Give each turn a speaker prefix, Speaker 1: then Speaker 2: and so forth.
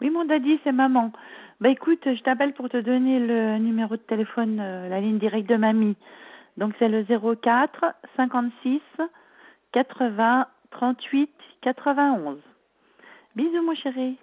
Speaker 1: Oui, mon daddy, c'est maman. Bah écoute, je t'appelle pour te donner le numéro de téléphone, euh, la ligne directe de mamie. Donc c'est le 04 56 80 38 91. Bisous, mon chéri.